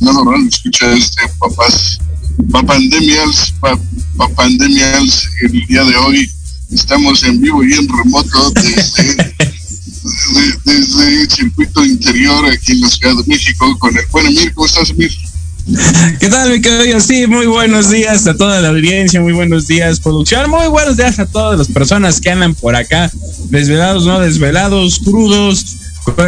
Estimados radio escucha este papás, papandemials, pa- papandemials, el día de hoy estamos en vivo y en remoto desde, de- desde el circuito interior aquí en la Ciudad de México con el buen Emir, ¿cómo estás Emir? ¿Qué tal, mi querido? Sí, muy buenos días a toda la audiencia, muy buenos días, producción, muy buenos días a todas las personas que andan por acá, desvelados, no desvelados, crudos,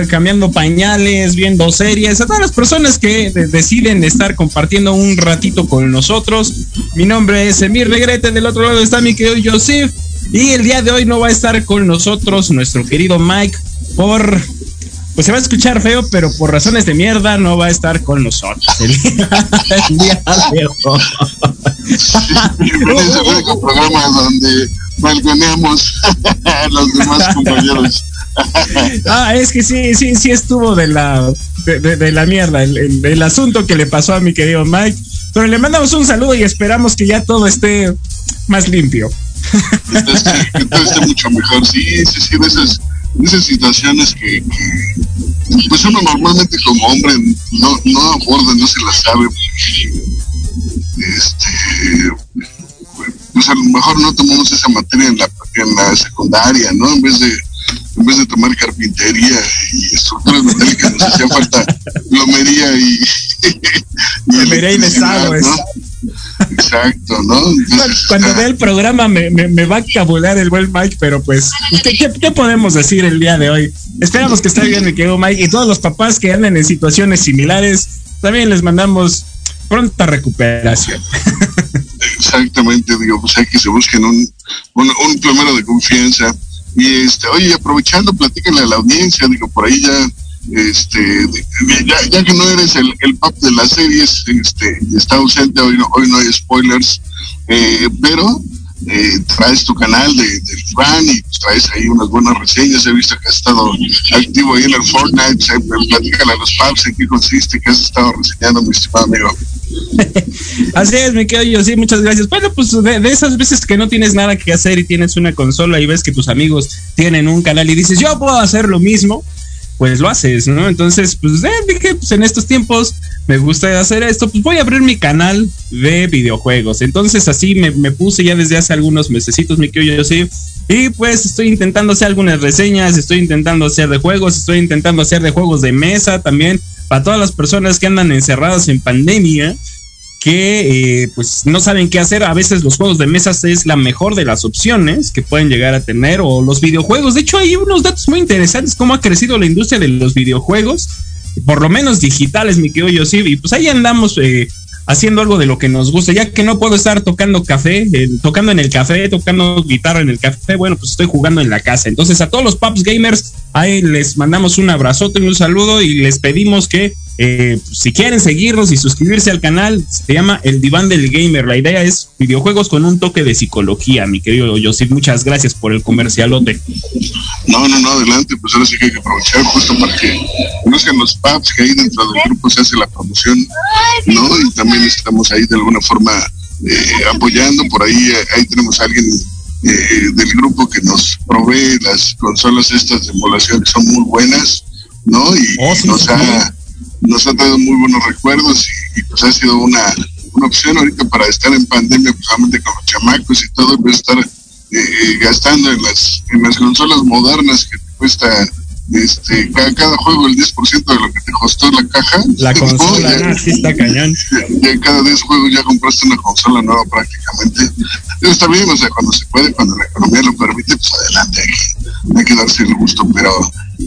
cambiando pañales, viendo series, a todas las personas que de- deciden estar compartiendo un ratito con nosotros. Mi nombre es Emir Regrete, del otro lado está mi querido Joseph, y el día de hoy no va a estar con nosotros nuestro querido Mike por pues se va a escuchar feo, pero por razones de mierda no va a estar con nosotros. El día, el día de hoy. es el único programa donde balconeamos a los demás compañeros. Ah, es que sí, sí, sí estuvo de la, de, la mierda el, asunto que le pasó a mi querido Mike. Pero le mandamos un saludo y esperamos que ya todo esté más limpio. Que, todo esté mucho mejor. Sí, sí, sí, de esas, situaciones que, pues uno normalmente como hombre no, no aborda, no se las sabe. Este, pues a lo mejor no tomamos esa materia en la, en la secundaria, ¿no? En vez de en vez de tomar carpintería y estructuras metálicas nos hacía falta plomería y, y Plomería y desagües. ¿no? Exacto, ¿no? Entonces, Cuando está- vea el programa me, me- me va a cabular el buen Mike, pero pues, ¿qué, qué, qué podemos decir el día de hoy? Esperamos que esté bien, mi querido Mike, y todos los papás que andan en situaciones similares, también les mandamos pronta recuperación. Exactamente, digo, pues hay que se busquen un, un, un plomero de confianza. Y este, oye, aprovechando, platícale a la audiencia, digo, por ahí ya, este, ya, que no eres el, el pap de las series, este, está ausente, hoy no, hoy no hay spoilers, eh, pero eh, traes tu canal de, del Iván y traes ahí unas buenas reseñas, he visto que has estado activo ahí en el Fortnite, sea, platícale a los paps en qué consiste, que has estado reseñando, mi estimado amigo. Así es, me quedo yo, sí, muchas gracias. Bueno, pues de, de esas veces que no tienes nada que hacer y tienes una consola y ves que tus amigos tienen un canal y dices, yo puedo hacer lo mismo, pues lo haces, ¿no? Entonces, pues eh, dije, pues en estos tiempos me gusta hacer esto, pues voy a abrir mi canal de videojuegos. Entonces así me, puse ya desde hace algunos mesecitos, mi yo sí. Y pues estoy intentando hacer algunas reseñas, estoy intentando hacer de juegos, estoy intentando hacer de juegos de mesa también para todas las personas que andan encerradas en pandemia que eh, pues no saben qué hacer. A veces los juegos de mesas es la mejor de las opciones que pueden llegar a tener o los videojuegos. De hecho, hay unos datos muy interesantes cómo ha crecido la industria de los videojuegos, por lo menos digitales, mi querido Yossi. Y pues ahí andamos eh, haciendo algo de lo que nos gusta, ya que no puedo estar tocando café, eh, tocando en el café, tocando guitarra en el café. Bueno, pues estoy jugando en la casa. Entonces, a todos los Paps Gamers, ahí les mandamos un abrazote, un saludo y les pedimos que eh, si quieren seguirnos y suscribirse al canal, se llama El Diván del Gamer. La idea es videojuegos con un toque de psicología, mi querido Josip. Muchas gracias por el comercialote. No, no, no, adelante, pues ahora sí que hay que aprovechar justo para que conozcan los pubs que ahí dentro del grupo se hace la promoción, ¿no? Y también estamos ahí de alguna forma eh, apoyando, por ahí, eh, ahí tenemos a alguien eh, del grupo que nos provee las consolas estas de emulación que son muy buenas, ¿no? Y Oh, sí, nos sí. ha nos ha traído muy buenos recuerdos y, y, pues ha sido una, una opción ahorita para estar en pandemia, pues solamente con los chamacos y todo, pues estar eh, eh, gastando en las, en las consolas modernas que te cuesta este, cada, cada juego el 10% de lo que te costó la caja. La consola, Ya- ah, sí está cañón. ya cada 10 juegos ya compraste una consola nueva prácticamente. Pero está bien, o sea, cuando se puede, cuando la economía lo permite, pues adelante, hay hay que darse el gusto, pero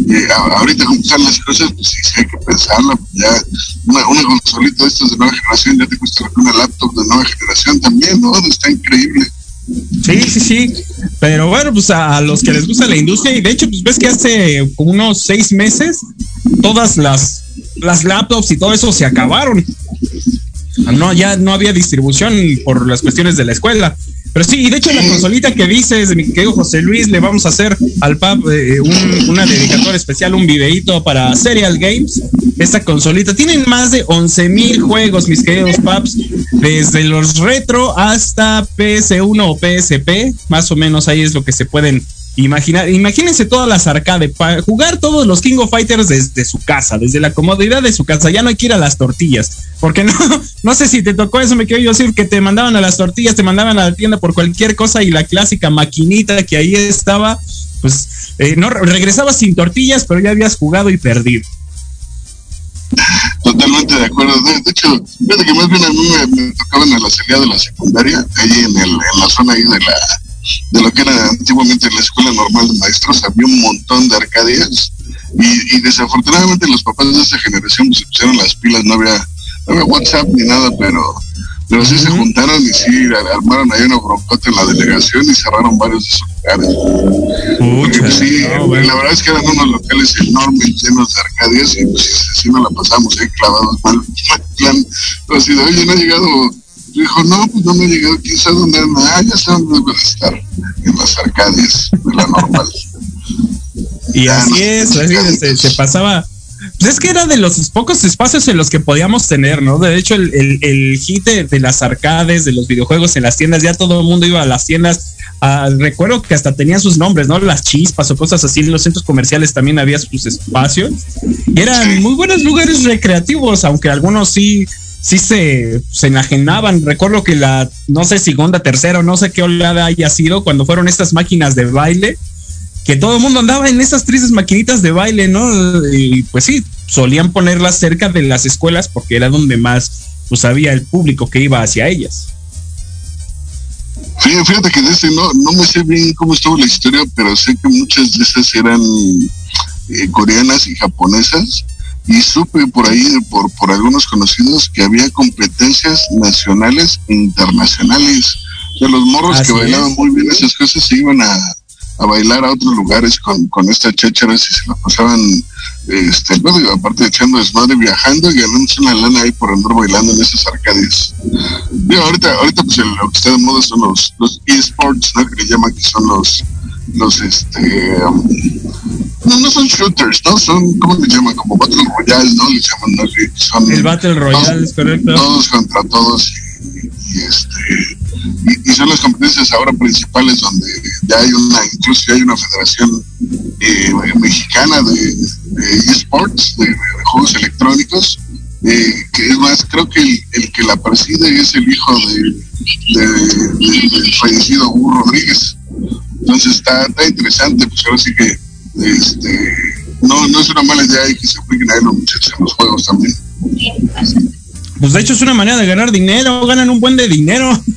eh, ahorita como están las cosas, pues sí, sí hay que pensarla, ya una, una consolita de estas de nueva generación ya te cuesta una laptop de nueva generación también, ¿no? Está increíble. Sí, sí, sí. Pero bueno, pues a, los que les gusta la industria, y de hecho, pues ves que hace unos seis meses, todas las, las laptops y todo eso se acabaron. No, ya no había distribución por las cuestiones de la escuela. Pero sí, y de hecho la consolita que dices, mi querido José Luis, le vamos a hacer al PAP eh, un- una dedicatoria especial, un videíto para Serial Games. Esta consolita tienen más de 11 mil juegos, mis queridos paps, desde los retro hasta PS1 o PSP, más o menos ahí es lo que se pueden imaginar. Imagínense todas las arcade, para jugar todos los King of Fighters desde su casa, desde la comodidad de su casa, ya no hay que ir a las tortillas, porque no, no sé si te tocó eso, me quiero decir que te mandaban a las tortillas, te mandaban a la tienda por cualquier cosa y la clásica maquinita que ahí estaba, pues eh, no regresabas sin tortillas, pero ya habías jugado y perdido. Totalmente de acuerdo. De hecho, fíjate que más bien a mí me, me tocaban a la salida de la secundaria, ahí en, el, en la zona ahí de la de lo que era antiguamente la escuela normal de maestros, había un montón de arcadias y, y desafortunadamente los papás de esa generación pues, se pusieron las pilas, no había, no había WhatsApp ni nada, pero pero sí se juntaron y sí ar- armaron ahí una broncota en la delegación y cerraron varios de esos lugares. Porque, pues, sí, no, la verdad es que eran unos locales enormes, llenos de arcadias, y pues sí, sí nos la pasamos ahí clavados mal, plan. Pero de, oye, no ha llegado. Dijo, no, pues no me llegado, quién sabe dónde anda. Ah, ya sé dónde deben estar, en las arcadias de la normal. Y Ah, así es, sí, así sí. se, se pasaba. Pues es que era de los pocos espacios en los que podíamos tener, ¿no? De hecho, el, el, el hit de, de las arcades, de los videojuegos en las tiendas, ya todo el mundo iba a las tiendas. Ah, recuerdo que hasta tenían sus nombres, ¿no? Las chispas o cosas así. En los centros comerciales también había sus espacios. Y eran muy buenos lugares recreativos, aunque algunos sí, sí se, se enajenaban. Recuerdo que la, no sé, segunda, tercera, o no sé qué oleada haya sido, cuando fueron estas máquinas de baile que todo el mundo andaba en esas tristes maquinitas de baile, ¿no? Y pues sí, solían ponerlas cerca de las escuelas porque era donde más pues había el público que iba hacia ellas. Fíjate, que ese no, no me sé bien cómo estuvo la historia, pero sé que muchas de esas eran eh, coreanas y japonesas. Y supe por ahí, por, por algunos conocidos, que había competencias nacionales e internacionales. O sea, los morros Así que bailaban es. muy bien esas cosas se iban a, a bailar a otros lugares con, con estas chácharas y se la pasaban, este, digo, aparte de echando desmadre, viajando y ganándose una lana ahí por andar bailando en esas arcades. Digo, ahorita, ahorita pues el- lo que está de moda son los, los esports, ¿no? Que le llaman que son los, los, este, no, no son shooters, ¿no? Son, ¿cómo le llaman? Como Battle Royale, ¿no? Le llaman, ¿no? Son El Battle Royale, es correcto. todos contra todos y, este y, y son las competencias ahora principales donde ya hay una incluso hay una federación eh, mexicana de, de esports de, de juegos electrónicos eh, que es más creo que el, el que la preside es el hijo de- del fallecido Hugo Rodríguez entonces está, está interesante pues ahora sí que este no, no es una mala idea y que se apliquen a los muchachos en los juegos también Pues de hecho es una manera de ganar dinero, ganan un buen de dinero.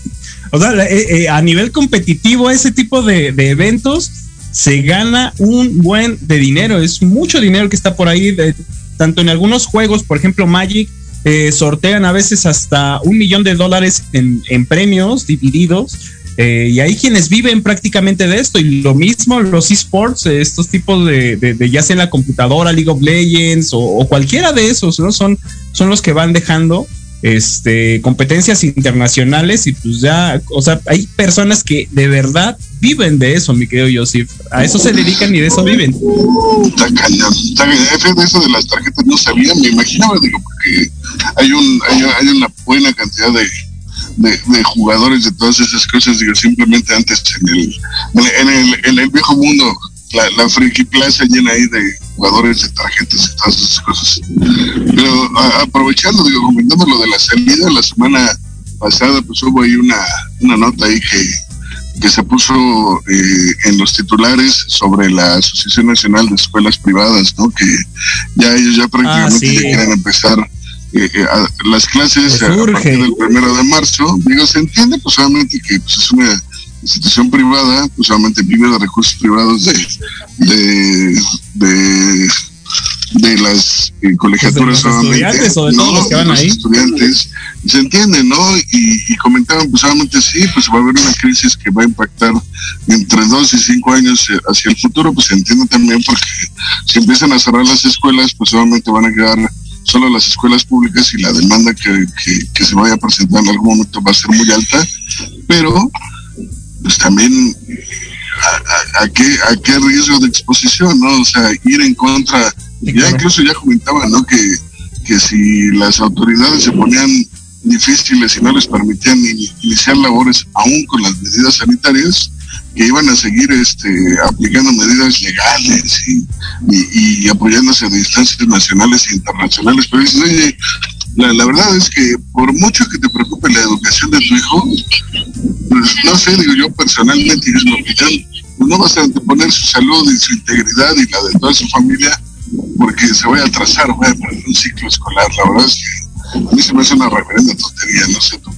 O sea, eh, eh, a nivel competitivo, ese tipo de, eventos se gana un buen de dinero. Es mucho dinero que está por ahí, tanto en algunos juegos, por ejemplo, Magic, eh, sortean a veces hasta un millón de dólares en premios divididos. Eh, y hay quienes viven prácticamente de esto. Y lo mismo los esports, eh, estos tipos de, de- de ya sea en la computadora, League of Legends o, cualquiera de esos, ¿no? Son, son los que van dejando este competencias internacionales y pues ya, o sea, hay personas que de verdad viven de eso, mi querido Joseph. A eso se dedican y de eso viven. Está cañón. Está cañón. Eso de las tarjetas no sabía, me imaginaba, digo, porque hay un hay, hay una buena cantidad de, de, de jugadores de todas esas cosas, digo, simplemente antes en el, en el, en el viejo mundo, la, la Friki Plaza llena ahí de jugadores de tarjetas y todas esas cosas. Pero a- aprovechando, digo, comentando lo de la salida, la semana pasada pues hubo ahí una, una nota ahí que que se puso eh, en los titulares sobre la Asociación Nacional de Escuelas Privadas, ¿no? Que ya ellos ya prácticamente sí. ya quieren empezar eh, eh, a- las clases a, partir del primero de marzo. Digo, se entiende, pues obviamente que pues, es una institución privada, pues obviamente vive de recursos privados de, de, de, de las eh, colegiaturas los obviamente, estudiantes o de todos los que van los ahí. estudiantes y se entiende, ¿no? Y, y comentaban, pues obviamente sí, pues va a haber una crisis que va a impactar entre dos y cinco años eh, hacia el futuro, pues se entiende también porque si empiezan a cerrar las escuelas, pues obviamente van a quedar solo las escuelas públicas y la demanda que, que, que se vaya a presentar en algún momento va a ser muy alta, pero pues también a, a- a qué, a qué riesgo de exposición, ¿no? O sea, ir en contra, Sí, ya incluso ya comentaban, ¿no? Que, que si las autoridades se ponían difíciles y no les permitían in- iniciar labores aún con las medidas sanitarias, que iban a seguir este, aplicando medidas legales y, apoyándose de instancias nacionales e internacionales. Pero dices, oye, la, verdad es que por mucho que te preocupe la educación de tu hijo, pues no sé, digo yo personalmente, es mi opinión, pues no vas a anteponer su salud y su integridad y la de toda su familia porque se vaya a atrasar, vaya a perder un ciclo escolar. La verdad es que me una reverenda tontería, no sé tú.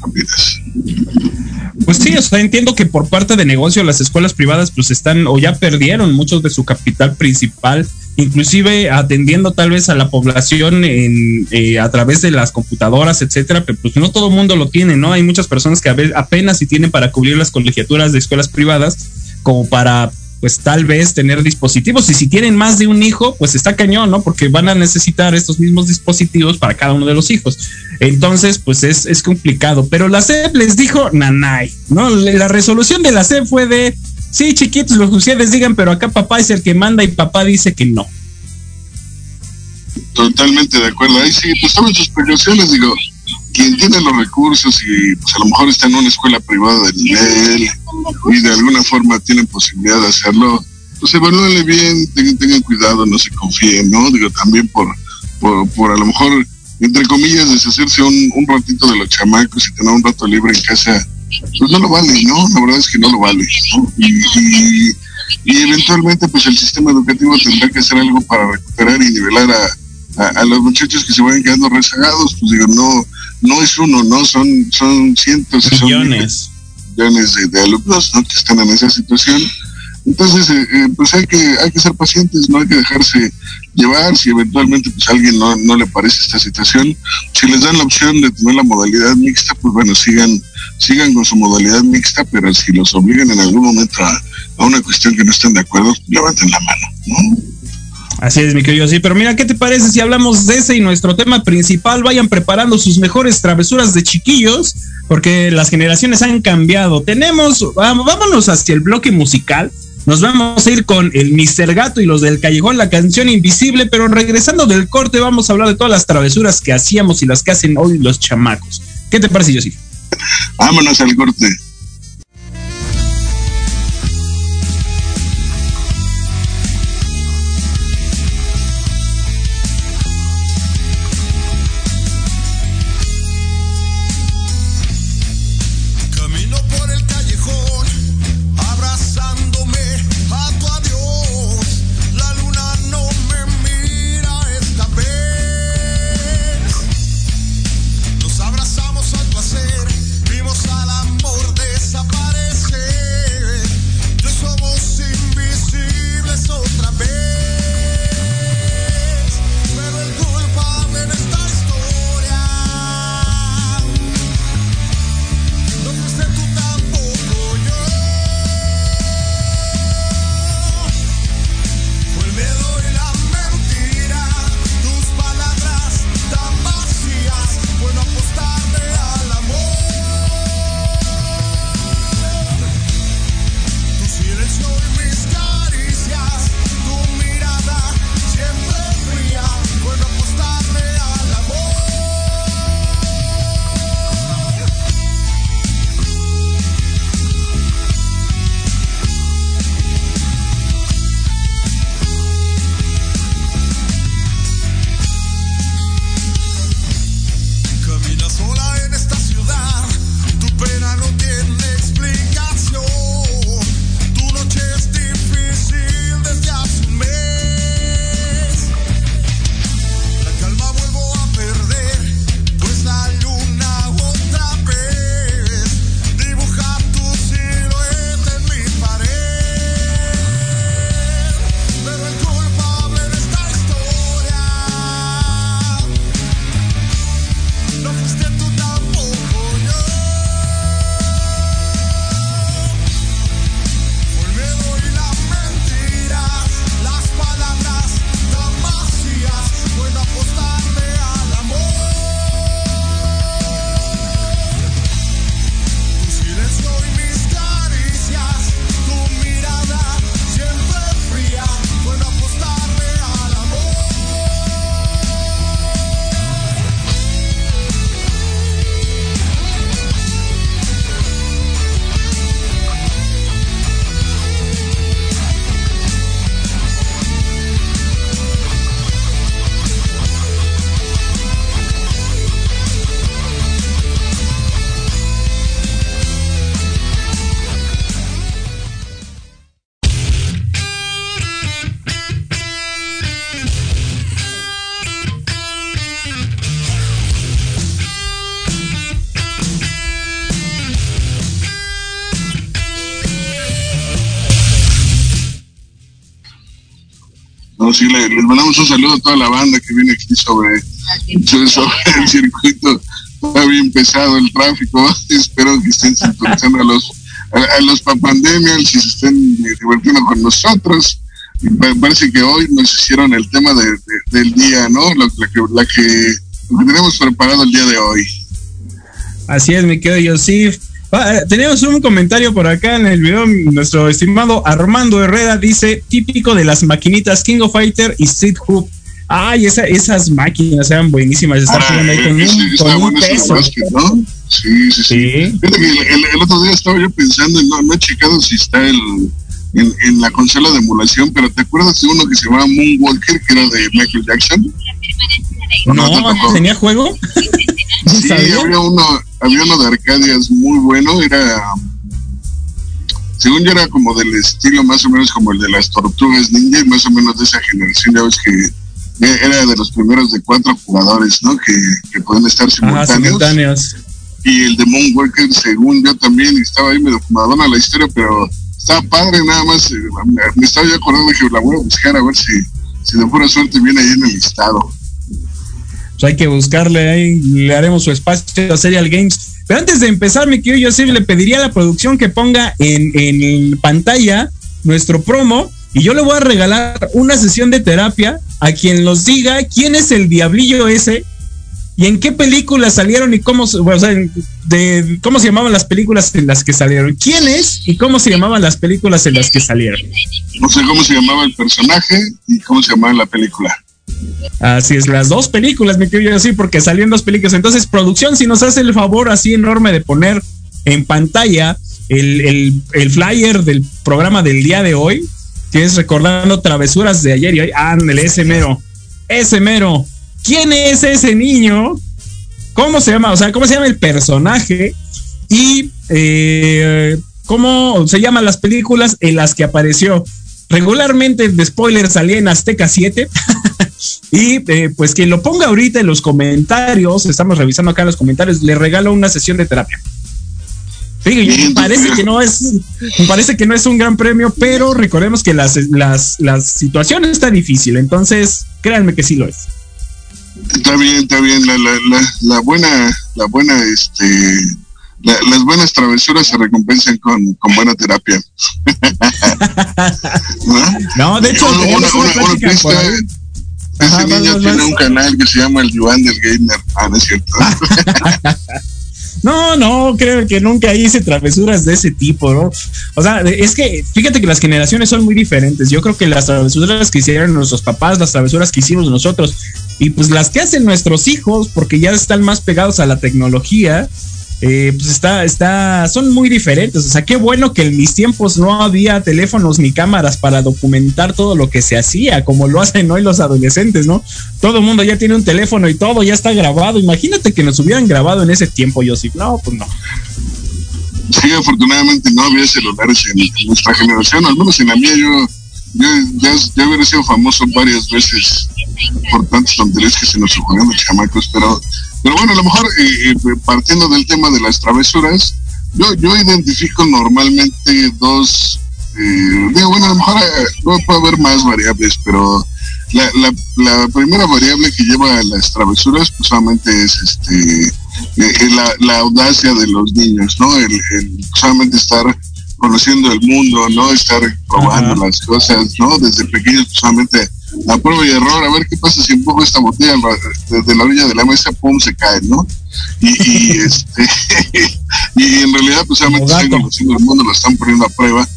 Pues sí, o sea, entiendo que por parte de negocio las escuelas privadas pues están o ya perdieron muchos de su capital principal, inclusive atendiendo tal vez a la población en, eh, a través de las computadoras, etcétera, pero pues no todo el mundo lo tiene, ¿no? Hay muchas personas que a veces apenas si tienen para cubrir las colegiaturas de escuelas privadas como para pues tal vez tener dispositivos y si tienen más de un hijo, pues está cañón, ¿no? Porque van a necesitar estos mismos dispositivos para cada uno de los hijos. Entonces, pues es, es complicado. Pero la SEP les dijo nanay, ¿no? La resolución de la SEP fue de, sí, chiquitos, lo que ustedes digan, pero acá papá es el que manda y papá dice que no. Totalmente de acuerdo. Ahí sí, pues tomen sus precauciones, digo, quien tiene los recursos y pues a lo mejor está en una escuela privada de nivel y de alguna forma tienen posibilidad de hacerlo, pues evalúenle bien, tengan, cuidado, no se confíen, ¿no? Digo, también por, por, por a lo mejor, entre comillas, deshacerse un, un ratito de los chamacos y tener un rato libre en casa, pues no lo vale, ¿no? La verdad es que no lo vale, ¿no? Y, y, y eventualmente pues el sistema educativo tendrá que hacer algo para recuperar y nivelar a, a, a los muchachos que se vayan quedando rezagados, pues digo, no, no es uno, no, son, son cientos y son Millones. millones de, de alumnos ¿no? que están en esa situación. Entonces, eh, eh, pues hay que, hay que ser pacientes, no hay que dejarse llevar, si eventualmente pues a alguien no, no le parece esta situación, si les dan la opción de tener la modalidad mixta, pues bueno, sigan, sigan con su modalidad mixta, pero si los obligan en algún momento a, a una cuestión que no estén de acuerdo, levanten la mano, ¿no? Así es, mi querido, sí. Pero mira, ¿qué te parece si hablamos de ese y nuestro tema principal? Vayan preparando sus mejores travesuras de chiquillos, porque las generaciones han cambiado. Tenemos, va- vámonos hacia el bloque musical. Nos vamos a ir con el Mr. Gato y los del Callejón, la canción invisible, pero regresando del corte vamos a hablar de todas las travesuras que hacíamos y las que hacen hoy los chamacos. ¿Qué te parece, Yossi? Vámonos al corte. No, sí, le, les mandamos un saludo a toda la banda que viene aquí sobre, sobre el circuito. Está bien pesado el tráfico. Espero que estén sintonizando a los a, a los y se estén divirtiendo con nosotros. Parece que hoy nos hicieron el tema de, de- del día, ¿no? La que, la que, lo que tenemos preparado el día de hoy. Así es, mi querido Yosif. Ah, eh, tenemos un comentario por acá en el video. Nuestro estimado Armando Herrera dice: típico de las maquinitas King of Fighter y Street Hoop. Ay, esa- esas máquinas eran buenísimas. Están Ah, jugando ahí con ese- un, con un peso. básquet, ¿no? Sí, sí, sí. Sí. El, el- el otro día estaba yo pensando, no, no he checado si está el, en, en la consola de emulación, pero ¿te acuerdas de uno que se llamaba Moonwalker, que era de Michael Jackson? ¿O no No? ¿tenía juego? Sí, sabía. había uno, había uno de Arcadias muy bueno, era, según yo era como del estilo más o menos como el de las tortugas ninja, más o menos de esa generación, ya ves que eh, era de los primeros de cuatro jugadores, ¿no? Que, que pueden estar Ajá, simultáneos. y el de Moonwalker, según yo también, estaba ahí medio fumadona la historia, pero estaba padre nada más. eh, me- me estaba yo acordando que la voy a buscar a ver si, si de pura suerte viene ahí en el listado. Pues hay que buscarle ahí, le haremos su espacio a Serial Games. Pero antes de empezar, mi querido Yosef, le pediría a la producción que ponga en, en pantalla nuestro promo y yo le voy a regalar una sesión de terapia a quien nos diga quién es el diablillo ese y en qué películas salieron y cómo, o sea, de, cómo se llamaban las películas en las que salieron. ¿Quién es y cómo se llamaban las películas en las que salieron? No sé cómo se llamaba el personaje y cómo se llamaba la película. Así es, las dos películas, me quiero así, porque salieron dos películas. Entonces, producción, si nos hace el favor así enorme de poner en pantalla el, el, el flyer del programa del día de hoy, que es recordando travesuras de ayer y hoy. Ándale, ese mero. Ese mero. ¿Quién es ese niño? ¿Cómo se llama? O sea, ¿cómo se llama el personaje? Y eh, cómo se llaman las películas en las que apareció. Regularmente de spoiler salía en Azteca 7. y eh, pues quien lo ponga ahorita en los comentarios, estamos revisando acá los comentarios, le regalo una sesión de terapia. Fíjate, me parece que no es, parece que no es un gran premio, pero recordemos que las, las, las situaciones está difícil, entonces créanme que sí lo es. Está bien, está bien, la, la, la, la buena, la buena, este, la, las buenas travesuras se recompensan con, con buena terapia. ¿No? De hecho, teníamos uno- una uno- ese Ajá, niño tiene un canal que se llama el Diván del Gamer. Ah, no es cierto. No, no, creo que nunca hice travesuras de ese tipo, ¿no? O sea, es que fíjate que las generaciones son muy diferentes. Yo creo que las travesuras que hicieron nuestros papás, las travesuras que hicimos nosotros, y pues las que hacen nuestros hijos, porque ya están más pegados a la tecnología, eh, pues está, está, son muy diferentes. O sea, qué bueno que en mis tiempos no había teléfonos ni cámaras para documentar todo lo que se hacía, como lo hacen hoy los adolescentes, ¿no? Todo el mundo ya tiene un teléfono y todo ya está grabado. Imagínate que nos hubieran grabado en ese tiempo, yo sí. No, pues no. Sí, afortunadamente no había celulares en, nuestra generación, al menos en la mía yo, yo ya, ya hubiera sido famoso varias veces por tantas tonterías que se nos ocurrieron los chamacos, pero, pero bueno, a lo mejor eh, eh, partiendo del tema de las travesuras, yo, yo identifico normalmente dos, eh, bueno, a lo mejor eh, puede haber más variables, pero la, la, la primera variable que lleva a las travesuras pues solamente es este eh, la, la audacia de los niños, ¿no? El, el solamente estar conociendo el mundo, ¿no? Estar probando Ajá. las cosas, ¿no? Desde pequeños pues, solamente a prueba y error, a ver qué pasa si empujo esta botella desde la orilla de la mesa, pum, se cae, ¿no? Y, y este y en realidad pues solamente están conociendo el mundo, lo están poniendo a prueba,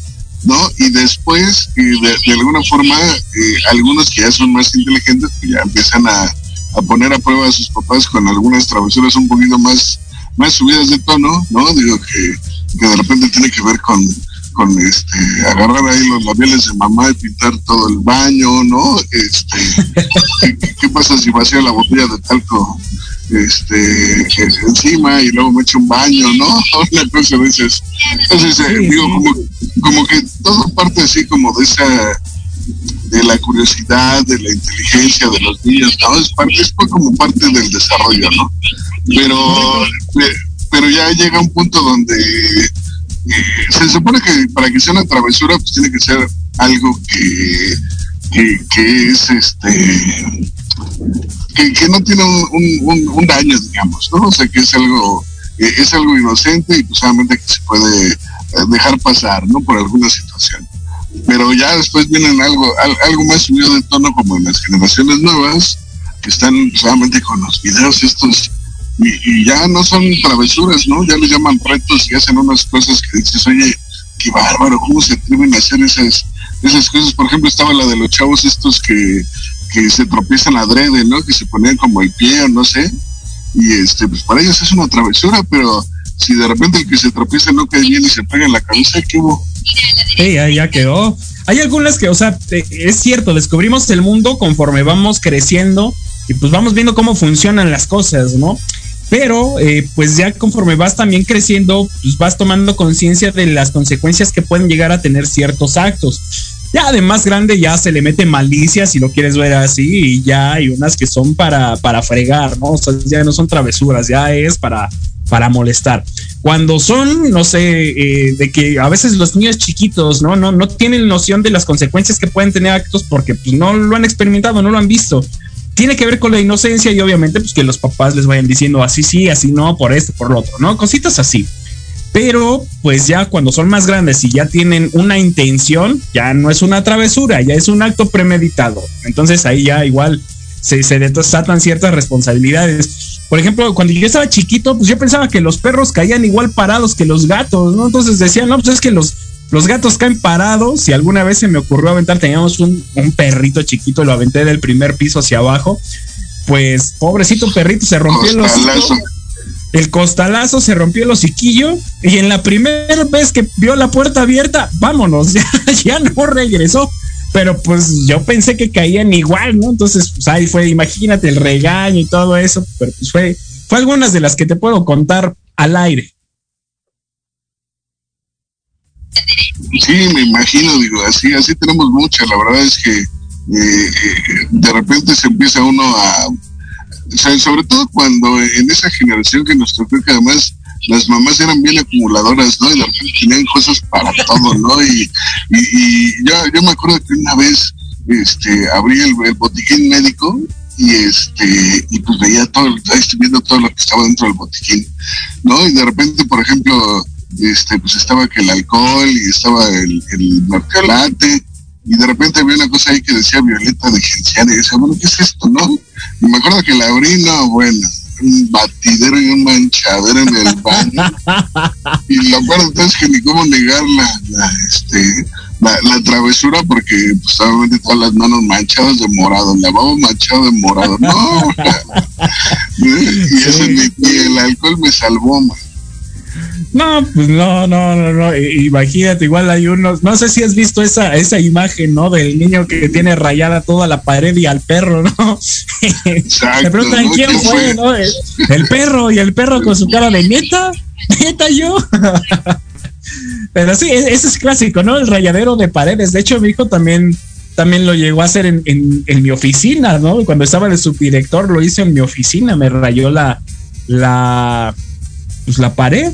¿no? Y después, eh, de, de alguna forma, eh, algunos que ya son más inteligentes, pues ya empiezan a, a poner a prueba a sus papás con algunas travesuras un poquito más, más subidas de tono, ¿no? Digo que, que de repente tiene que ver con, con este, agarrar ahí los labiales de mamá y pintar todo el baño, ¿no? Este, ¿qué, qué pasa si vacío la botella de talco este encima y luego me echo un baño, ¿no? Una cosa de esas. Entonces, eh, digo, como, como que todo parte así como de esa de la curiosidad, de la inteligencia de los niños, ¿no? Es, parte, es como parte del desarrollo, ¿no? Pero, eh, pero ya llega un punto donde eh, se supone que para que sea una travesura, pues tiene que ser algo que, que, es este que, no tiene un, daño, digamos, ¿no? O sea, que es algo, eh, es algo inocente y pues solamente que se puede eh, dejar pasar, ¿no? Por alguna situación. Pero ya después vienen algo, al- algo más subido de tono como en las generaciones nuevas, que están solamente con los videos estos, y, y ya no son travesuras, ¿no? Ya les llaman retos y hacen unas cosas que dices, oye, qué bárbaro, ¿cómo se atreven a hacer esas, esas cosas? Por ejemplo, estaba la de los chavos estos que, que se tropiezan adrede, ¿no? Que se ponían como el pie o no sé. Y este, pues para ellos es una travesura, pero si de repente el que se tropieza no cae bien y se pega en la cabeza, ¿qué hubo? Sí, ya, ya quedó. Hay algunas que, o sea, es cierto, descubrimos el mundo conforme vamos creciendo y pues vamos viendo cómo funcionan las cosas, ¿no? Pero eh, pues ya conforme vas también creciendo, pues vas tomando conciencia de las consecuencias que pueden llegar a tener ciertos actos. Ya de más grande ya se le mete malicia si lo quieres ver así y ya hay unas que son para, para fregar, ¿no? Ya no son travesuras, ya es para, para molestar. Cuando son, no sé, eh, de que a veces los niños chiquitos, ¿no? No, no tienen noción de las consecuencias que pueden tener actos porque pues, no lo han experimentado, no lo han visto. Tiene que ver con la inocencia y obviamente pues que los papás les vayan diciendo así sí, así no, por esto, por lo otro, ¿no? Cositas así. Pero pues ya cuando son más grandes y ya tienen una intención, ya no es una travesura, ya es un acto premeditado. Entonces ahí ya igual se, se desatan ciertas responsabilidades. Por ejemplo, cuando yo estaba chiquito, pues yo pensaba que los perros caían igual parados que los gatos, ¿no? Entonces decían, no, pues es que los, Los gatos caen parados. Si alguna vez se me ocurrió aventar, teníamos un, un perrito chiquito, lo aventé del primer piso hacia abajo. Pues, pobrecito perrito, se rompió el hocico. Costalazo. El costalazo se rompió el hociquillo y en la primera vez que vio la puerta abierta, vámonos, ya, ya no regresó. Pero pues yo pensé que caían igual, ¿no? Entonces, pues ahí fue, imagínate el regaño y todo eso, pero pues fue, fue algunas de las que te puedo contar al aire. Sí, me imagino, digo, así, así tenemos muchas. La verdad es que eh, eh, de repente se empieza uno a, sobre todo cuando en esa generación que nos tocó que además las mamás eran bien acumuladoras, ¿no? Y repente tenían cosas para todo, ¿no? Y, yo, yo me acuerdo que una vez este, abrí el, botiquín médico y este y pues veía todo, estoy viendo todo lo que estaba dentro del botiquín, ¿no? Y de repente, por ejemplo, este, pues estaba que el alcohol y estaba el, el mertiolate y de repente había una cosa ahí que decía Violeta de Genciana y decía, bueno, ¿qué es esto, no? Y me acuerdo que la abrí, no, bueno, un batidero y un manchadero en el baño. y lo peor de todo es que ni cómo negar la, la, este, la, la travesura porque pues obviamente todas las manos manchadas de morado, el lavabo manchado de morado, no. y eso ni, ni el alcohol me salvó, man. No, pues no, no, no, no. Imagínate, igual hay unos. No sé si has visto esa, esa imagen, ¿no? Del niño que tiene rayada toda la pared y al perro, ¿no? Exacto, Me preguntan quién ¿Quién fue, fue? ¿no? El, el perro y el perro con su cara de neta, neta yo. Pero sí, e- ese es clásico, ¿no? El rayadero de paredes. De hecho, mi hijo también, también lo llegó a hacer en, en, en mi oficina, ¿no? Cuando estaba de subdirector, lo hizo en mi oficina, me rayó la, la, pues la pared.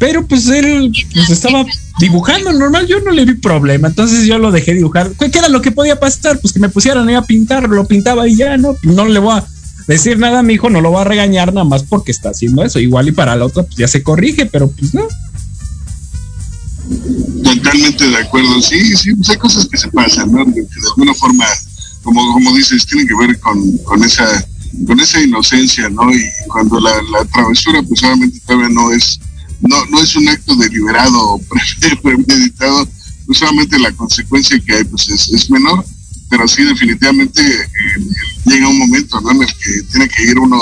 Pero pues él pues estaba dibujando normal, yo no le vi problema, entonces yo lo dejé dibujar. ¿Qué era lo que podía pasar? Pues que me pusieran ahí a pintar, lo pintaba y ya, ¿no? No le voy a decir nada a mi hijo, no lo voy a regañar nada más porque está haciendo eso. Igual y para la otra pues ya se corrige, pero pues no. Totalmente de acuerdo. Sí, sí, pues hay cosas que se pasan, ¿no? Que de alguna forma, como, como dices, tienen que ver con, con esa con esa inocencia, ¿no? Y cuando la, la travesura, pues obviamente todavía no es no no es un acto deliberado o pre- premeditado, solamente la consecuencia que hay pues es, es menor, pero sí definitivamente eh, llega un momento, ¿no? En el que tiene que ir uno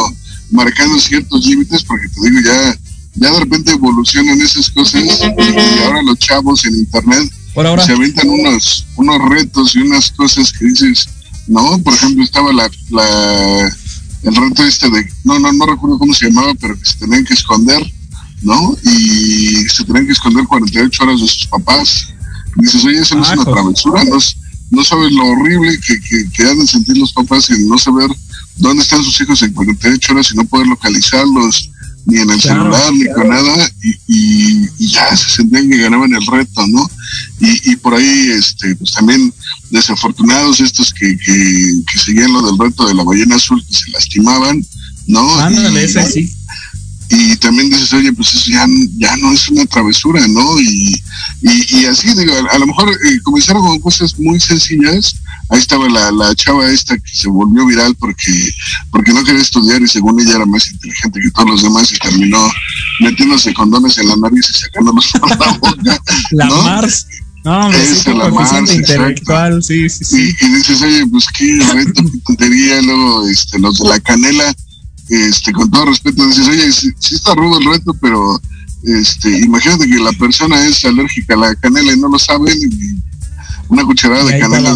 marcando ciertos límites, porque te digo, ya ya de repente evolucionan esas cosas y ahora los chavos en internet Por ahora. se aventan unos unos retos y unas cosas que dices no por ejemplo estaba la, la el reto este de no no no recuerdo cómo se llamaba pero que se tenían que esconder no y se tenían que esconder 48 horas de sus papás y dices oye eso no es Ah, una pues. travesura no, no sabes lo horrible que, que, que han de sentir los papás en no saber dónde están sus hijos en 48 horas y no poder localizarlos ni en el Claro, celular ni con nada y, y, y ya se sentían que ganaban el reto, ¿no? Y, y por ahí, este, pues también desafortunados estos que, que, que seguían lo del reto de la ballena azul que se lastimaban, ¿no? Ándale, ese sí. Y también dices, oye, pues eso ya, ya no es una travesura, ¿no? Y, y, y así, digo, a, a lo mejor eh, comenzaron con cosas muy sencillas. Ahí estaba la, la chava esta que se volvió viral porque, porque no quería estudiar y según ella era más inteligente que todos los demás y terminó metiéndose condones en la nariz y sacándolos por la boca. La ¿no? Mars. No, Esa, como la Mars, intelectual, sí, sí, sí. Y, y dices, oye, pues qué reto, qué tontería, luego este, los de la canela, este, con todo respeto, dices, oye, sí, sí está rudo el reto, pero este, imagínate que la persona es alérgica a la canela y no lo sabe, una cucharada de canela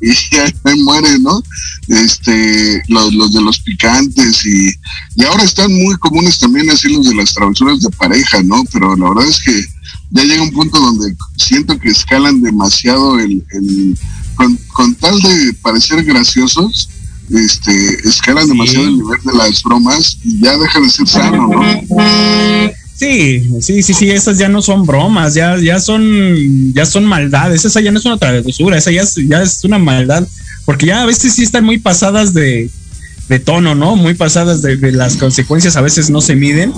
y, y ya ahí muere, ¿no? Este, los, los de los picantes y, y ahora están muy comunes también así los de las travesuras de pareja, ¿no? Pero la verdad es que ya llega un punto donde siento que escalan demasiado el, el con, con tal de parecer graciosos, este, escalan Sí. demasiado el nivel de las bromas y ya deja de ser sano, ¿no? Sí, sí, sí, sí, esas ya no son bromas, ya, ya son, ya son maldades, esa ya no es una travesura, esa ya es, ya es una maldad, porque ya a veces sí están muy pasadas de, de tono, ¿no? Muy pasadas de, las consecuencias, a veces no se miden,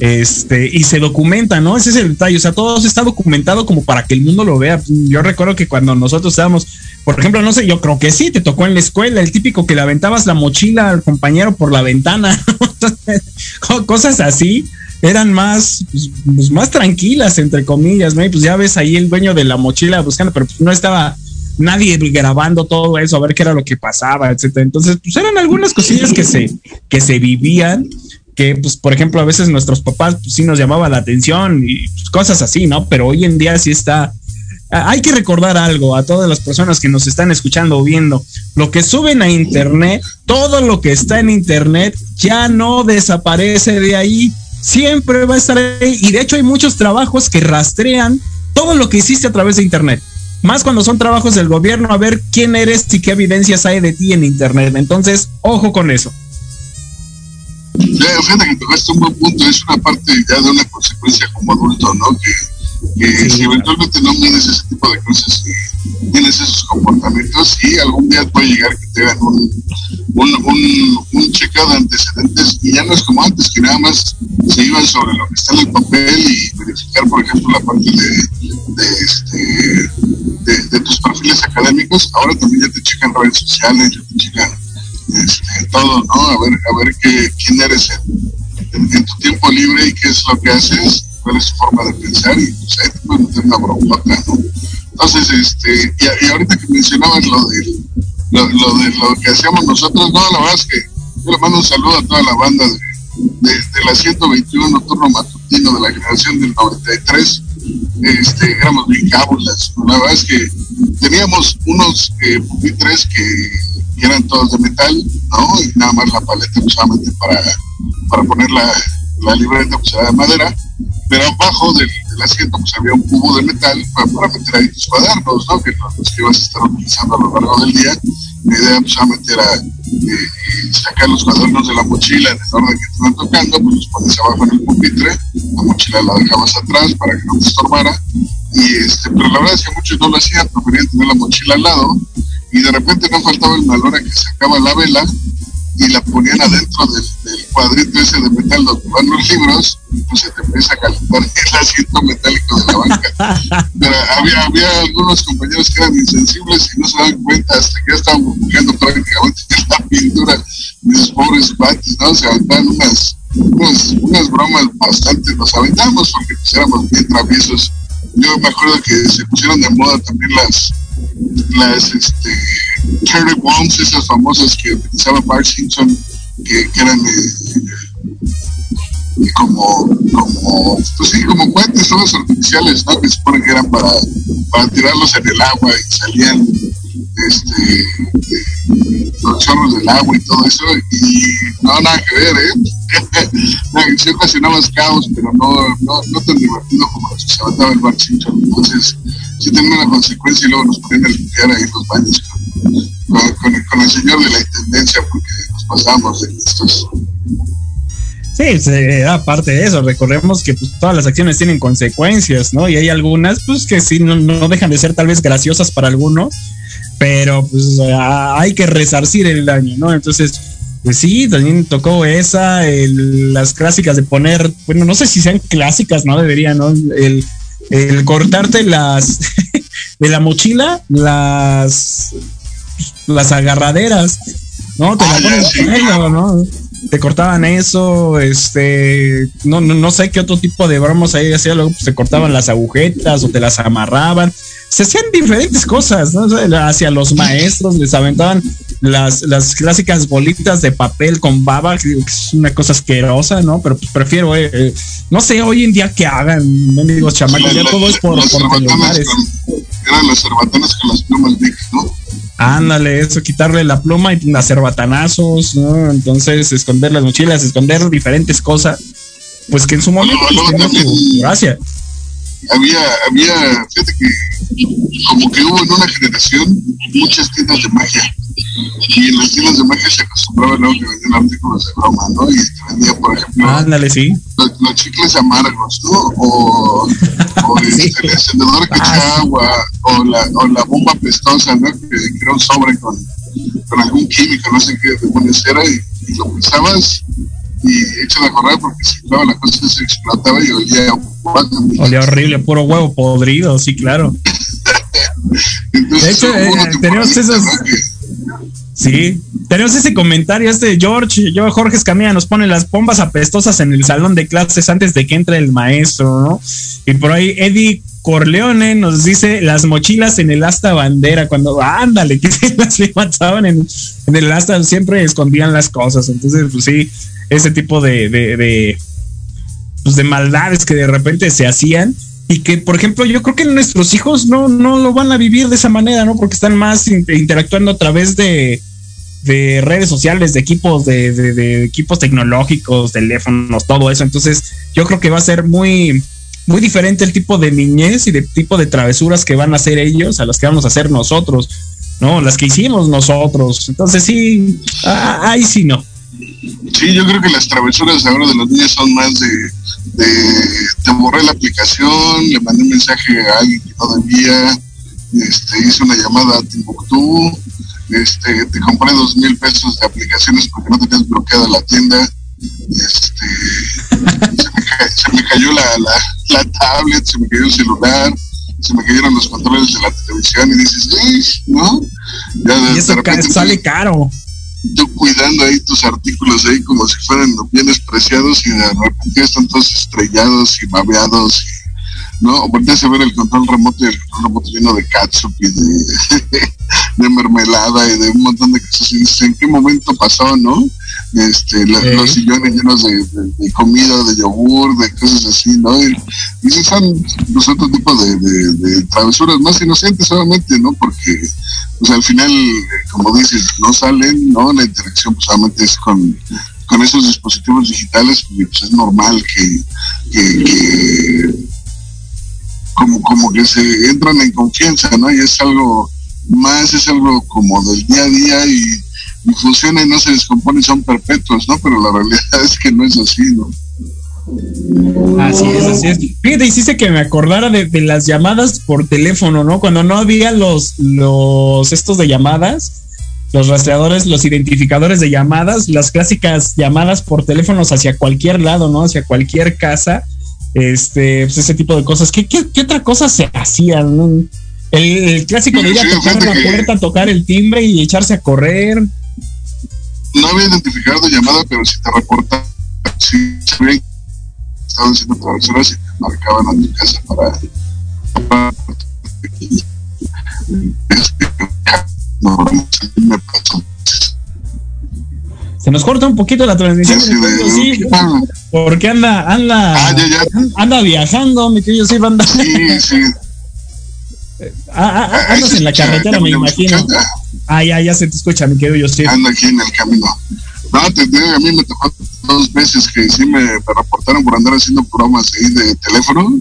este, y se documenta, ¿no? Ese es el detalle, o sea, todo está documentado como para que el mundo lo vea. Yo recuerdo que cuando nosotros estábamos, por ejemplo, no sé, yo creo que sí, te tocó en la escuela, el típico que le aventabas la mochila al compañero por la ventana, cosas así eran más, pues, pues, más tranquilas, entre comillas, ¿no? Y pues ya ves ahí el dueño de la mochila buscando, pero pues no estaba nadie grabando todo eso, a ver qué era lo que pasaba, etcétera. Entonces, pues eran algunas cosillas que se, que se vivían, que pues, por ejemplo, a veces nuestros papás pues, sí nos llamaba la atención y pues, cosas así, ¿no? Pero hoy en día sí está. Hay que recordar algo a todas las personas que nos están escuchando o viendo. Lo que suben a internet, todo lo que está en internet ya no desaparece de ahí. Siempre va a estar ahí. Y de hecho hay muchos trabajos que rastrean todo lo que hiciste a través de internet. Más cuando son trabajos del gobierno, a ver quién eres y qué evidencias hay de ti en internet. Entonces, ojo con eso. Fíjate que tocaste un buen punto, es una parte ya de una consecuencia como adulto, ¿no? Que, que si eventualmente no mides ese tipo de cosas y tienes esos comportamientos, sí, algún día puede llegar que te hagan un, un, un, un chequeo de antecedentes y ya no es como antes, que nada más se iban sobre lo que está en el papel y verificar, por ejemplo, la parte de, de, este, de, de tus perfiles académicos, ahora también ya te checan redes sociales, ya te checan este, todo, ¿no? A ver, a ver qué, quién eres en, en, en tu tiempo libre y qué es lo que haces cuál es tu forma de pensar y pues ahí te pueden meter una broncota, ¿no? Entonces, este, y, ahorita que mencionabas lo de lo, de lo que hacíamos nosotros, no, la verdad es que yo le mando un saludo a toda la banda de, de, de la 121 turno matutino de la generación del 93, este, éramos bien cábulas, la verdad es que teníamos unos eh, pupitres que, eran todos de metal, ¿no? Y nada más la paleta solamente para, para poner la, la libreta pues de madera, pero abajo del, del, asiento pues había un cubo de metal para, meter ahí tus cuadernos, ¿no? Que los que ibas a estar utilizando a lo largo del día. Mi idea pues solamente era eh, sacar los cuadernos de la mochila en el orden que te iban tocando, pues los pones abajo en el pupitre, la mochila la dejabas atrás para que no te estorbara, y este, pero la verdad es que muchos no lo hacían, preferían tener la mochila al lado, y de repente no faltaba el valor a que sacaba la vela y la ponían adentro del, cuadrito ese de metal donde van los libros, pues se te empieza a calentar el asiento metálico de la banca. Pero había, había algunos compañeros que eran insensibles y no se daban cuenta hasta que ya estaban buscando prácticamente la pintura de sus pobres bates, ¿no? Se aventaban unas, unas, unas bromas bastante, nos aventamos porque pues éramos bien traviesos. Yo me acuerdo que se pusieron de moda también las las este, cherry bombs, esas famosas que utilizaba Bart Simpson, que, eran eh, como, como, pues sí, como todos artificiales, ¿no? Que se supone que eran para, para tirarlos en el agua y salían este, los chorros del agua y todo eso, y no, nada que ver, ¿eh? sí ocasionabas caos, pero no, no, no tan divertido como los que se aventaba el Simpson. Entonces, sí tenía una consecuencia y luego nos ponían a limpiar ahí los baños con, con, el, señor de la intendencia porque nos pasábamos de listos. Sí, era parte de eso. Recordemos que pues, todas las acciones tienen consecuencias, ¿no? Y hay algunas, pues, que sí no, no dejan de ser tal vez graciosas para algunos, pero pues hay que resarcir el daño, ¿no? Entonces, pues sí, también tocó esa, el, las clásicas de poner, bueno, no sé si sean clásicas, ¿no? Debería, ¿no? El, el cortarte las de la mochila, las las agarraderas, ¿no? Te la pones negro, ¿no? Te cortaban eso, este, no, no, no sé qué otro tipo de bromas ahí hacía, luego pues te cortaban las agujetas o te las amarraban. Se hacían diferentes cosas, ¿no? Hacia los maestros les aventaban las, las clásicas bolitas de papel con baba, que es una cosa asquerosa, ¿no? Pero pues prefiero, eh, eh, no sé, hoy en día que hagan, no digo ya todo es por, por. Eran las cerbatanas con las plumas Vic, ¿no? Ándale, eso, quitarle la pluma y las cerbatanazos, ¿no? Entonces, esconder las mochilas, esconder diferentes cosas, pues que en su momento no, no, pues, su gracia. Había, había, fíjate que como que hubo en una generación muchas tiendas de magia. Y en las tiendas de magia se acostumbraba luego que vendían artículos de broma, ¿no? Y te vendía, por ejemplo, Ándale, sí. los, los, chicles amargos, ¿no? O, o Sí. este, el encendedor que Ah, echa agua, o la, o la bomba pestosa, ¿no? Que, que era un sobre con, con algún químico, no sé qué demonios era, y, y lo pensabas y echan a correr porque si claro, la cosa se explotaba y olía Olía horrible, puro huevo podrido, sí, claro. Entonces, De hecho, eh, tenemos. Que- Sí, Tenemos ese comentario, este George, yo Jorge Escamilla nos pone las bombas apestosas en el salón de clases antes de que entre el maestro, ¿no? Y por ahí Eddie Corleone nos dice las mochilas en el asta bandera, cuando ándale, que se las levantaban en, en el asta, siempre escondían las cosas. Entonces, pues sí, ese tipo de, de, de, pues de maldades que de repente se hacían y que, por ejemplo, yo creo que nuestros hijos no, no lo van a vivir de esa manera, ¿no? Porque están más in- interactuando a través de, de redes sociales, de equipos, de, de- de equipos tecnológicos, teléfonos, todo eso. Entonces, yo creo que va a ser muy, muy diferente el tipo de niñez y de tipo de travesuras que van a hacer ellos a las que vamos a hacer nosotros, ¿no? Las que hicimos nosotros. Entonces, sí, ah, ahí sí no. Sí, yo creo que las travesuras ahora de los niños son más de, de te borré la aplicación, le mandé un mensaje a alguien que no debía, este, hice una llamada a Timbuktu, este, te compré dos mil pesos de aplicaciones porque no tenías bloqueada la tienda, este, se, me ca- se me cayó la, la, la tablet, se me cayó el celular, se me cayeron los controles de la televisión y dices, ¿no? Ya de, Y eso repente sale caro. Tú cuidando ahí tus artículos ahí como si fueran bienes preciados y de repente están todos estrellados y babeados y, no, volteas a ver el control remoto y el control remoto lleno de catsup y de, de mermelada y de un montón de cosas y dices, ¿en qué momento pasó, no? Este, la- Sí. los sillones llenos de, de- de comida, de yogur, de cosas así, ¿no? Y, y esos son pues, otro tipo de, travesuras más inocentes, obviamente, ¿no? Porque pues al final, como dices, no salen, ¿no? La interacción pues solamente es con, con esos dispositivos digitales, pues, es normal que, que, que como, como que se entran en confianza, ¿no? Y es algo más, es algo como del día a día y, y funciona y no se descompone son perpetuos, ¿no? Pero la realidad es que no es así, ¿no? Así es, así es. Fíjate, hiciste que me acordara de, de las llamadas por teléfono, ¿no? Cuando no había los, los estos de llamadas, los rastreadores, los identificadores de llamadas, las clásicas llamadas por teléfonos hacia cualquier lado, ¿no? Hacia cualquier casa. Este, pues ese tipo de cosas. ¿Qué, qué, qué otra cosa se hacían? no? El, el clásico de ir a tocar la puerta, tocar el timbre y echarse a correr. No había identificado de llamada, pero si te reportaban, si sabían estaban haciendo travesuras y te marcaban a tu casa para... para- este, no, me pasó. Se nos corta un poquito la transmisión. Sí, Sí, ¿qué pasa? porque anda, anda, Ah, ya, ya. anda viajando, mi querido Silva, anda, Sí, sí. ah, ah, ah, andas en la carretera, me imagino. Ah, ya, ya se te escucha, mi querido José. Ando aquí en el camino. No, te digo, a mí me tocó dos veces que sí me, reportaron por andar haciendo bromas ahí de teléfono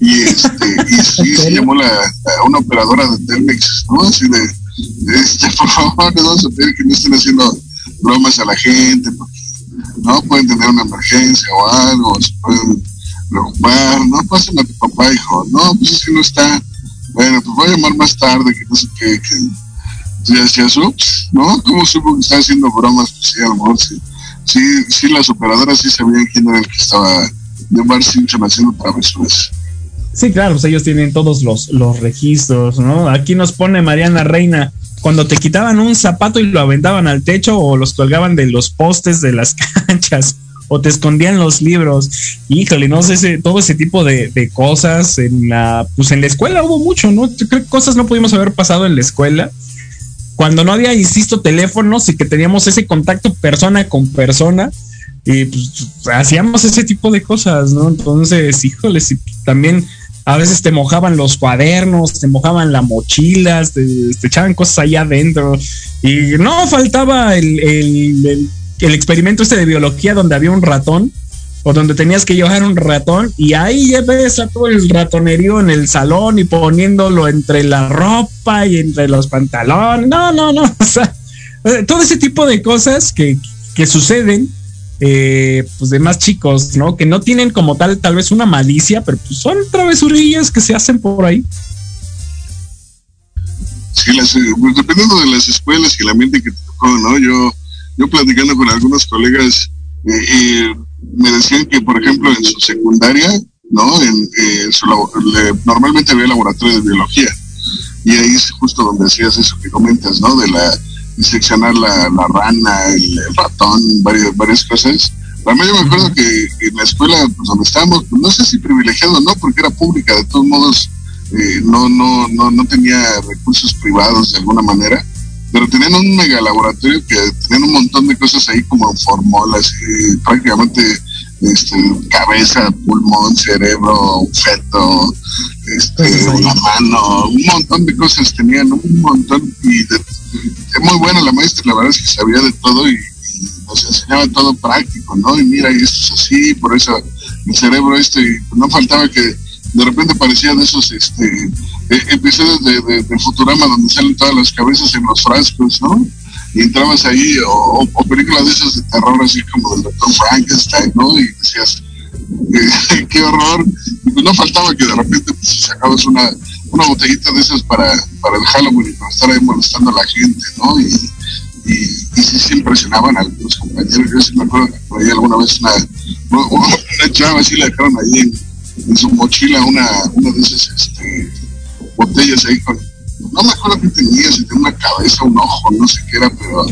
y este y sí se llamó la, la- una operadora de Telmex, ¿no? Así de, de, este, por favor, les vamos a pedir que no estén haciendo bromas a la gente porque no pueden tener una emergencia o algo, se pueden preocupar, no pasen a tu papá, hijo, no, pues es no está, bueno, pues voy a llamar más tarde, que no sé qué, que y decías, ups, ¿no? ¿Cómo supo que estaba haciendo bromas? Pues sí, a lo mejor sí. Sí, las operadoras sí sabían quién era el que estaba de Bar Simpson haciendo travesuras. Sí, claro, pues ellos tienen todos los, los registros, ¿no? Aquí nos pone Mariana Reina, cuando te quitaban un zapato y lo aventaban al techo o los colgaban de los postes de las canchas o te escondían los libros. Híjole, no sé, ese, todo ese tipo de, cosas en la, pues en la escuela hubo mucho, ¿no? Creo que cosas no pudimos haber pasado en la escuela. Cuando no había, insisto, teléfonos y que teníamos ese contacto persona con persona, y pues hacíamos ese tipo de cosas, ¿no? Entonces, híjole, si también a veces te mojaban los cuadernos, te mojaban las mochilas, te, te echaban cosas allá adentro. Y no faltaba el, el, el- el experimento este de biología donde había un ratón o donde tenías que llevar un ratón y ahí ya ves a todo el ratonerío en el salón y poniéndolo entre la ropa y entre los pantalones. No, no, no. O sea, eh, todo ese tipo de cosas que, que suceden eh, pues de más chicos, ¿no? Que no tienen como tal tal vez una malicia, pero pues son travesurillas que se hacen por ahí. Sí, las, eh, pues dependiendo de las escuelas y el ambiente que te tocó, ¿no? Yo, yo platicando con algunos colegas, eh, eh, me decían que, por ejemplo, en su secundaria, ¿no? En, eh, su le- normalmente había laboratorio de biología. Y ahí es justo donde hacías eso que comentas, ¿no? De la diseccionar la, la rana, el, el ratón, varias, varias cosas. Además yo me acuerdo que en la escuela pues, donde estábamos, pues, no sé si privilegiado o no, porque era pública, de todos modos eh, no, no, no, no tenía recursos privados de alguna manera, pero tenían un mega laboratorio que tenían un montón de cosas ahí como formolas, y prácticamente este, cabeza, pulmón, cerebro, feto, este, ahí. una mano, un montón de cosas tenían, un montón, y de, muy buena la maestra, la verdad es que sabía de todo y, nos enseñaba todo práctico, ¿no? Y mira, y esto es así, por eso el cerebro este, y no faltaba que de repente parecía de esos este, eh, episodios de, de, Futurama donde salen todas las cabezas en los frascos, ¿no? Y entrabas ahí, o, películas de esas de terror, así como del Dr. Frankenstein, ¿no? Y decías, eh, qué horror. Y pues no faltaba que de repente pues, sacabas una, una botellita de esas para, para el Halloween y para estar ahí molestando a la gente, ¿no? Y, sí se impresionaban a los compañeros. Yo sí me acuerdo que por ahí alguna vez una, una, chava así la dejaron ahí en, su mochila una, una de esas este, botellas ahí con, no me acuerdo qué tenía, si tenía una cabeza, un ojo, no sé qué era, pero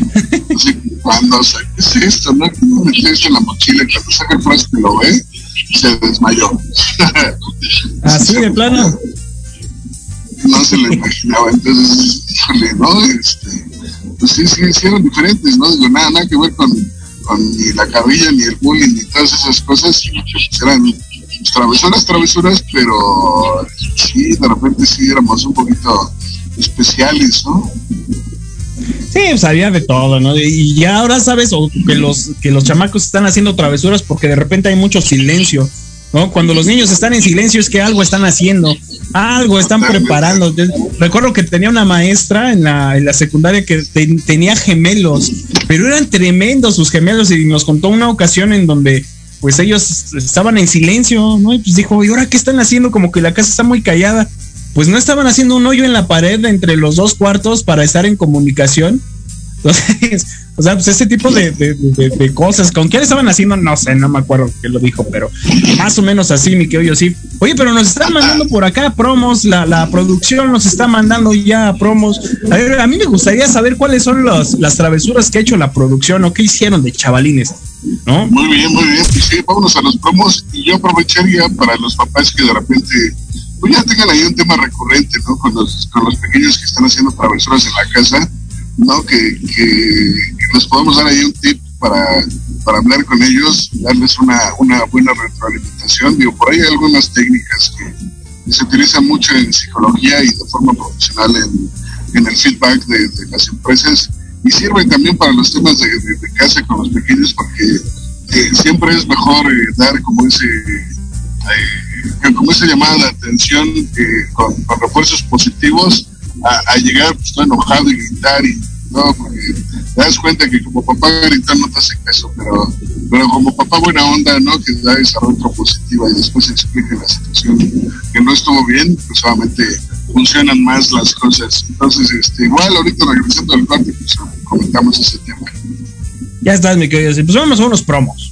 no sé cuándo, o sea, ¿qué es esto? ¿No? ¿Cómo metió esto en la mochila? Y cuando saca el frasco y lo ve, se desmayó. Así de plano. No se lo imaginaba, entonces, híjole, ¿no? Este, pues sí, sí, sí eran diferentes, ¿no? Digo, nada, nada que ver con, ni la carrilla, ni el bullying, ni todas esas cosas, pues eran pues, travesuras, travesuras, pero sí, de repente sí éramos un poquito especiales, ¿no? Sí, pues había de todo, ¿no? Y ya ahora sabes o que los que los chamacos están haciendo travesuras porque de repente hay mucho silencio, ¿no? Cuando los niños están en silencio es que algo están haciendo, algo están preparando. Recuerdo que tenía una maestra en la, en la secundaria que te- tenía gemelos, pero eran tremendos sus gemelos y nos contó una ocasión en donde pues ellos estaban en silencio, ¿no? Y pues dijo, ¿y ahora qué están haciendo? Como que la casa está muy callada. Pues no estaban haciendo un hoyo en la pared entre los dos cuartos para estar en comunicación. Entonces, o sea, pues ese tipo de, de- de- cosas. ¿Con quién estaban haciendo? No sé, no me acuerdo qué lo dijo, pero más o menos así, mi que yo sí. Oye, pero nos están mandando por acá promos, la, la producción nos está mandando ya promos. A ver, a mí me gustaría saber cuáles son los, las travesuras que ha hecho la producción o qué hicieron de chavalines, ¿no? Muy bien, muy bien. Y sí, vámonos a los promos. Y yo aprovecharía para los papás que de repente, pues ya tengan ahí un tema recurrente, ¿no? Con los, con los pequeños que están haciendo travesuras en la casa, ¿no? Que, que, les podemos dar ahí un tip para, para hablar con ellos, darles una, una buena retroalimentación. Digo, por ahí hay algunas técnicas que, se utilizan mucho en psicología y de forma profesional en, en el feedback de, las empresas y sirven también para los temas de, de- casa con los pequeños porque eh, siempre es mejor eh, dar como ese eh, como esa llamada de atención con, con refuerzos positivos a, llegar pues, todo enojado y gritar y no porque te das cuenta que como papá gritar no te hace caso pero pero como papá buena onda no que da esa retro positiva y después explica la situación que no estuvo bien pues solamente funcionan más las cosas entonces este igual ahorita regresando al corte pues comentamos ese tema Ya estás, mi querido. Pues vamos a unos promos.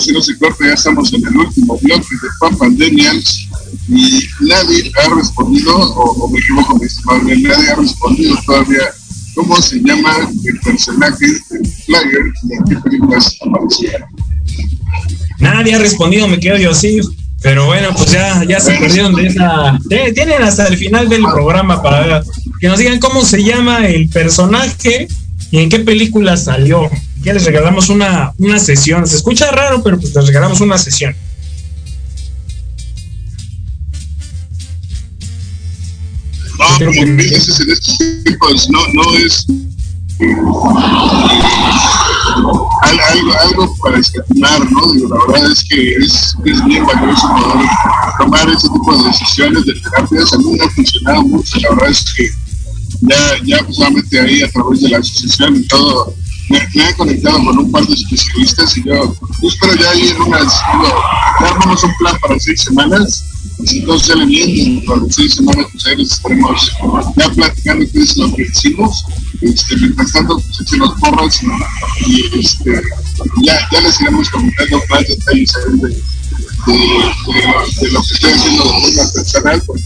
Si no se corta, ya estamos en el último bloque de Pan Pandemials y nadie ha respondido, o, me equivoco, mi estimado, nadie ha respondido todavía cómo se llama el personaje del flyer y en qué películas aparecía. Nadie ha respondido, me quedo yo así. Pero bueno, pues ya, ya se perdieron de esa. Tienen hasta el final del programa para que nos digan cómo se llama el personaje y en qué película salió ya les regalamos una, una sesión. Se escucha raro, pero pues les regalamos una sesión. No, como dices en estos tiempos, no, no es algo, algo para escatimar, ¿no? Digo, la verdad es que es, es bien valioso poder tomar ese tipo de decisiones de terapias. A mí me ha funcionado mucho, la verdad es que ya, ya solamente ahí a través de la asociación y todo me, he conectado con un par de especialistas y yo, espero ya ir unas, armamos un plan para seis semanas, y si todo sale bien, por seis semanas pues ahí estaremos ya platicando qué es lo que hicimos, este, mientras tanto pues echemos porras y, y este, ya, ya les iremos comentando más detalles de, de, lo que estoy haciendo de forma personal, porque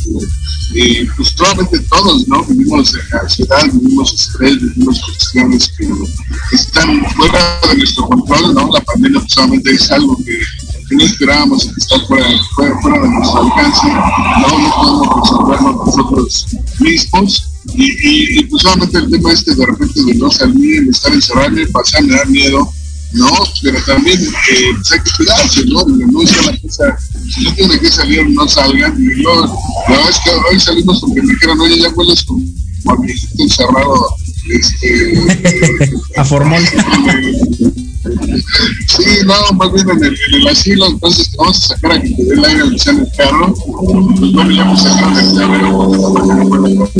eh, pues probablemente todos, ¿no? Vivimos ansiedad, vivimos estrés, vivimos cuestiones que, están fuera de nuestro control, ¿no? La pandemia pues solamente es algo que, no esperábamos que está fuera, fuera, de nuestro alcance, no, no podemos resolverlo nosotros mismos. Y, y, pues solamente el tema este de repente de no salir, de estar encerrado, pasar, me da miedo, ¿no? Pero también eh, pues hay que cuidarse, ¿no? No es una cosa, si no tiene que salir, no salgan. La verdad es que hoy salimos porque me dijeron, oye, ya hueles como a viejito encerrado. Este, a formón. Sí, no, más bien en el, en el asilo, entonces vamos a sacar a que el aire al el carro. Ya me sacaron el llavero.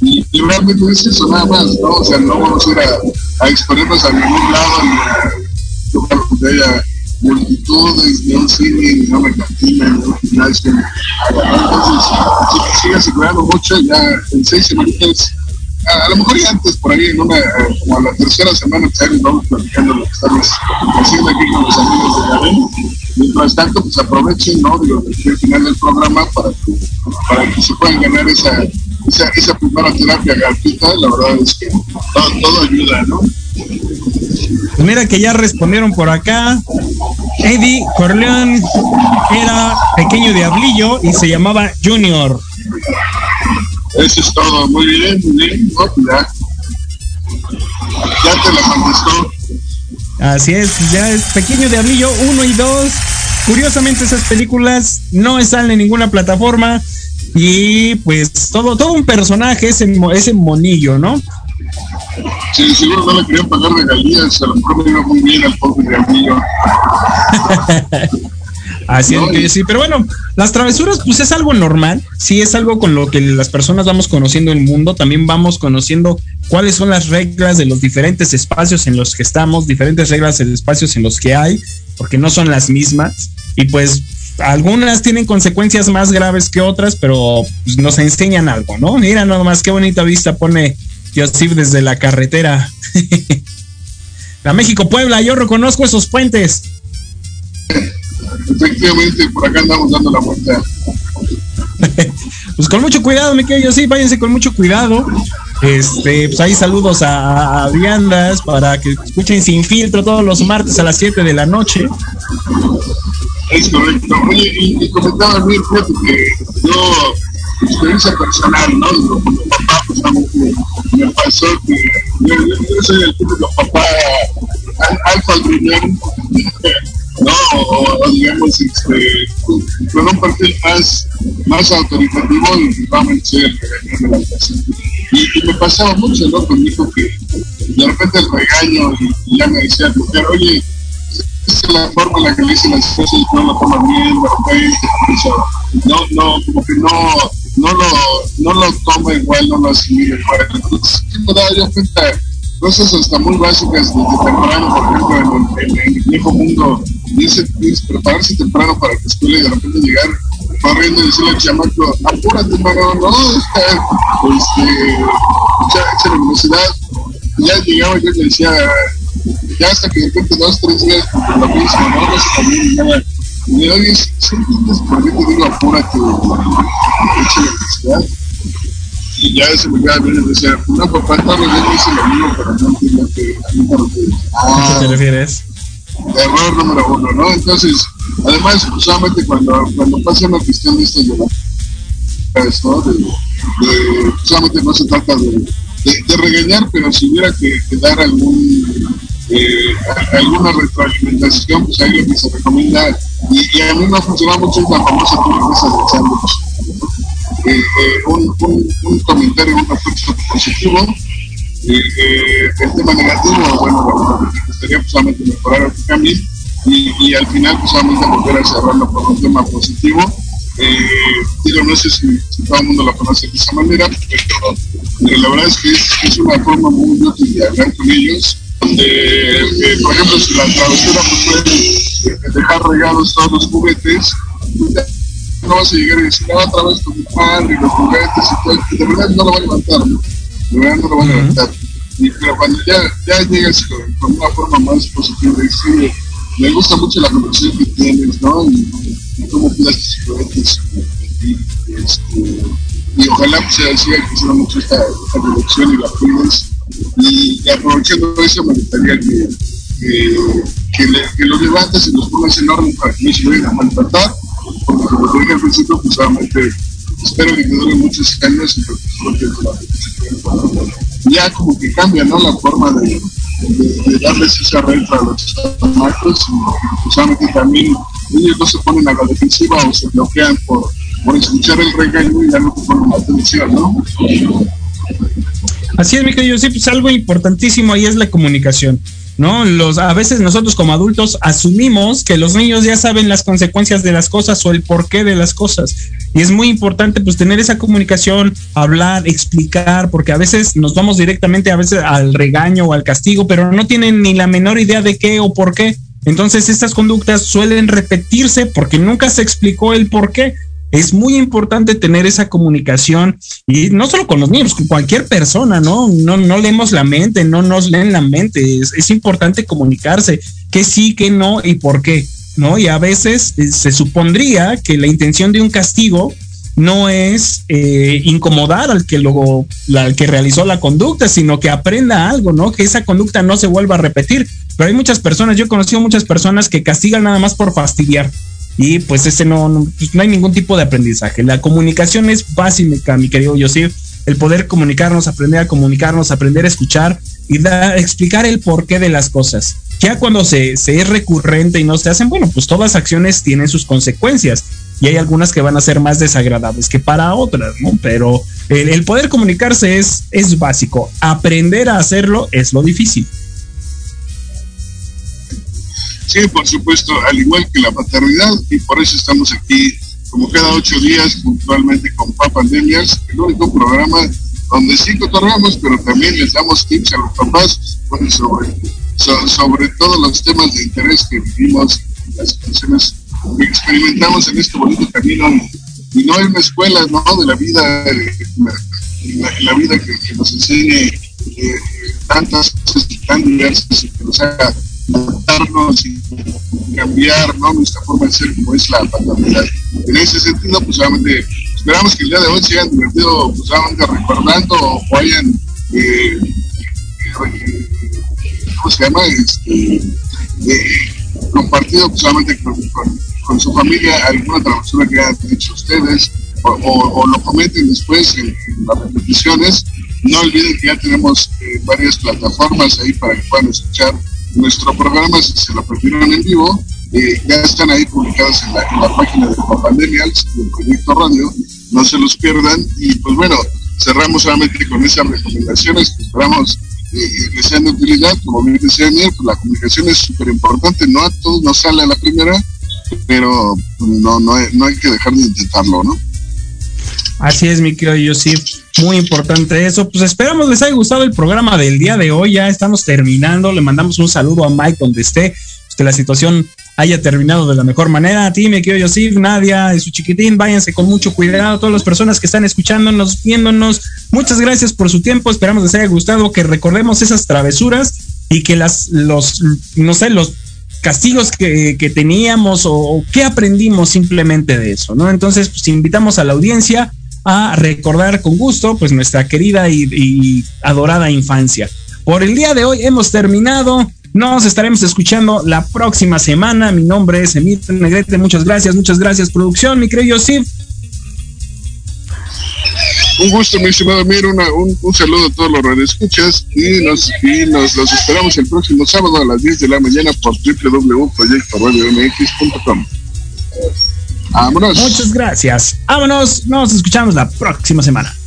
Y, y realmente es eso nada más, ¿no? O sea, no vamos a ir a, a exponernos a ningún lado ni a lugar donde haya multitudes, ni un cine, ni una cantina, ni un gimnasio. Entonces, si sigue asegurando mucho, ya en seis semanas a, lo mejor ya antes, por ahí, en una, como a la tercera semana, ahí vamos platicando lo que estamos haciendo aquí con los amigos de Garen. Mientras tanto, pues aprovechen, ¿no? Digo, el final del programa para que, para que se puedan ganar esa, esa, esa primera terapia gratuita. La verdad es que todo, todo ayuda, ¿no? Pues mira que ya respondieron por acá. Eddie Corleón era pequeño diablillo y se llamaba Junior. Eso es todo. Muy bien, muy bien. Pues ya. ya te la contestó. Así es, ya es Pequeño Diablillo 1 y 2. Curiosamente esas películas no están en ninguna plataforma y pues todo todo un personaje ese ese monillo, ¿no? Sí, seguro no le querían pagar regalías, a lo mejor me iba muy bien al pobre Diablillo. Así es que sí, pero bueno, las travesuras pues es algo normal, sí es algo con lo que las personas vamos conociendo el mundo, también vamos conociendo cuáles son las reglas de los diferentes espacios en los que estamos, diferentes reglas de espacios en los que hay, porque no son las mismas y pues algunas tienen consecuencias más graves que otras, pero pues, nos enseñan algo, ¿no? Mira nomás qué bonita vista pone Joseph desde la carretera. la México Puebla, yo reconozco esos puentes efectivamente por acá andamos dando la vuelta. pues con mucho cuidado, me quedo yo sí, váyanse con mucho cuidado. Este, pues ahí saludos a, a Viandas para que escuchen sin filtro todos los martes a las 7 de la noche. Es correcto. Oye, y, y comentaba a mí, fíjate que yo, experiencia personal, ¿no? Mi papá, pues, me, me pasó que yo, yo, yo soy el típico papá al- alfa al riñón, digamos, este, un perfil más, más autoritativo y soy el regañón de la casa. Y, y me pasaba mucho, ¿no? Con mi hijo que de repente el regaño y, y ya me decía, mujer, oye, esa es la forma en la que le dicen las cosas, no lo toman bien, de repente, no, no, como que no, no lo, no lo toma igual, no lo asimila igual. Entonces, me daba yo cuenta cosas hasta muy básicas desde temprano, por ejemplo, en el, en el viejo mundo, dice, dice prepararse temprano para la escuela y de repente llegar corriendo y decirle al chamaco, apúrate, mano, no, este, echa, echa la velocidad. Y ya llegaba yo y le decía, ya hasta que de repente dos, tres días por lo mismo, ¿no? No sé también, ya, y le oye, ¿sí entiendes por qué te digo apúrate, echa la velocidad? Y ya se me queda bien y decía, no, papá, todos los días me dice lo mismo, pero no entiendo que a mí me refiero. ¿A qué te refieres? Error número uno, ¿no? Entonces, además, solamente cuando, cuando pasa una cuestión de estas de la ¿no? No se trata de, de, regañar, pero si hubiera que, dar algún eh, alguna retroalimentación, pues ahí lo que se recomienda, y, a mí me ha funcionado mucho la famosa turquesa de sándwich. Eh, eh, un, un, un comentario, un refuerzo positivo, eh, eh, el tema negativo, bueno, lo que gustaría pues, solamente mejorar o que cambie, y, y al final pues solamente volver a cerrarlo por un tema positivo. Eh, digo, no sé si, si todo el mundo lo conoce de esa manera, pero eh, la verdad es que es, es una forma muy útil de hablar con ellos, donde, eh, por ejemplo, si la travesura pues, puede dejar regados todos los juguetes, no vas a llegar y decir, ah, otra vez con mi padre los juguetes y todo, de verdad no lo va a levantar, ¿no? No lo a. Y, pero cuando ya, ya llegas con, una forma más positiva de decir, me gusta mucho la conversación que tienes, ¿no? Y, y cómo cuidas tus juguetes. Y, y, este, y ojalá pues, se siga creciendo mucho esta, esta colección y la cuides. Y, y aprovechando eso, me gustaría que, que, que, le, que lo levantes y los pongas en orden para que no se vayan a maltratar. Porque como dije al principio, pues solamente espero que dure muchos años y que disfrutes ya como que cambia, ¿no? La forma de, de, darles esa renta a los chamacos y pues, solamente también ellos no se ponen a la defensiva o se bloquean por, por escuchar el regaño y ya no te ponen atención, ¿no? Así es, mi querido, sí, pues algo importantísimo ahí es la comunicación, ¿no? Los, a veces nosotros como adultos asumimos que los niños ya saben las consecuencias de las cosas o el porqué de las cosas. Y es muy importante pues tener esa comunicación, hablar, explicar, porque a veces nos vamos directamente a veces al regaño o al castigo, pero no tienen ni la menor idea de qué o por qué. Entonces estas conductas suelen repetirse porque nunca se explicó el por qué. Es muy importante tener esa comunicación y no solo con los niños, con cualquier persona, ¿no? No, no leemos la mente, no nos leen la mente. Es, importante comunicarse qué sí, qué no y por qué, ¿no? Y a veces eh, se supondría que la intención de un castigo no es eh, incomodar al que luego al que realizó la conducta, sino que aprenda algo, ¿no? Que esa conducta no se vuelva a repetir. Pero hay muchas personas, yo he conocido muchas personas que castigan nada más por fastidiar. Y pues ese no, pues no hay ningún tipo de aprendizaje. La comunicación es básica, mi querido Yosif. El poder comunicarnos, aprender a comunicarnos, aprender a escuchar y da, explicar el porqué de las cosas. Ya cuando se, se es recurrente y no se hacen, bueno, pues todas acciones tienen sus consecuencias y hay algunas que van a ser más desagradables que para otras, ¿no? Pero el, el poder comunicarse es, es básico. Aprender a hacerlo es lo difícil. Sí, por supuesto, al igual que la paternidad, y por eso estamos aquí como cada ocho días puntualmente con Papá Pandemias, el único programa donde sí cotorreamos, pero también les damos tips a los papás bueno, sobre, so, sobre todos los temas de interés que vivimos, las situaciones que experimentamos en este bonito camino. Y no hay una escuela ¿no? de la vida, eh, la, vida que, que nos enseñe eh, tantas cosas tan diversas y que nos haga adaptarnos y cambiar ¿no? nuestra forma de ser como es la paternidad. En ese sentido, pues solamente esperamos que el día de hoy se hayan divertido, pues solamente recordando o hayan eh, ¿cómo se llama? Este, compartido solamente con, su familia alguna travesura que hayan hecho ustedes o, lo comenten después en, las repeticiones. No olviden que ya tenemos eh, varias plataformas ahí para que puedan escuchar nuestro programa si se lo perdieron en vivo. Eh, ya están ahí publicados en la, página de Pandemials del Proyecto Radio. No se los pierdan. Y pues bueno, cerramos solamente con esas recomendaciones que esperamos eh, que sean de utilidad. Como bien decía Daniel, pues la comunicación es súper importante. No a todos nos sale a la primera, pero no, no, no hay que dejar de intentarlo, ¿no? Así es, mi querido sí Muy importante eso. Pues esperamos les haya gustado el programa del día de hoy. Ya estamos terminando. Le mandamos un saludo a Mike donde esté. Pues que la situación haya terminado de la mejor manera. A ti, mi querido Yosif, Nadia y su chiquitín, váyanse con mucho cuidado. Todas las personas que están escuchándonos, viéndonos, muchas gracias por su tiempo. Esperamos les haya gustado, que recordemos esas travesuras y que las, los, no sé, los castigos que, teníamos o, o, qué aprendimos simplemente de eso, ¿no? Entonces, pues invitamos a la audiencia a recordar con gusto pues nuestra querida y, adorada infancia. Por el día de hoy hemos terminado. Nos estaremos escuchando la próxima semana. Mi nombre es Emilio Negrete. Muchas gracias, muchas gracias, producción. Mi querido Yosif. Un gusto, mi estimado Mir, un, un, saludo a todos los radioescuchas y nos, y nos los esperamos el próximo sábado a las 10 de la mañana por www.proyectoradiomx.com. Vámonos. Muchas gracias. Vámonos. Nos escuchamos la próxima semana.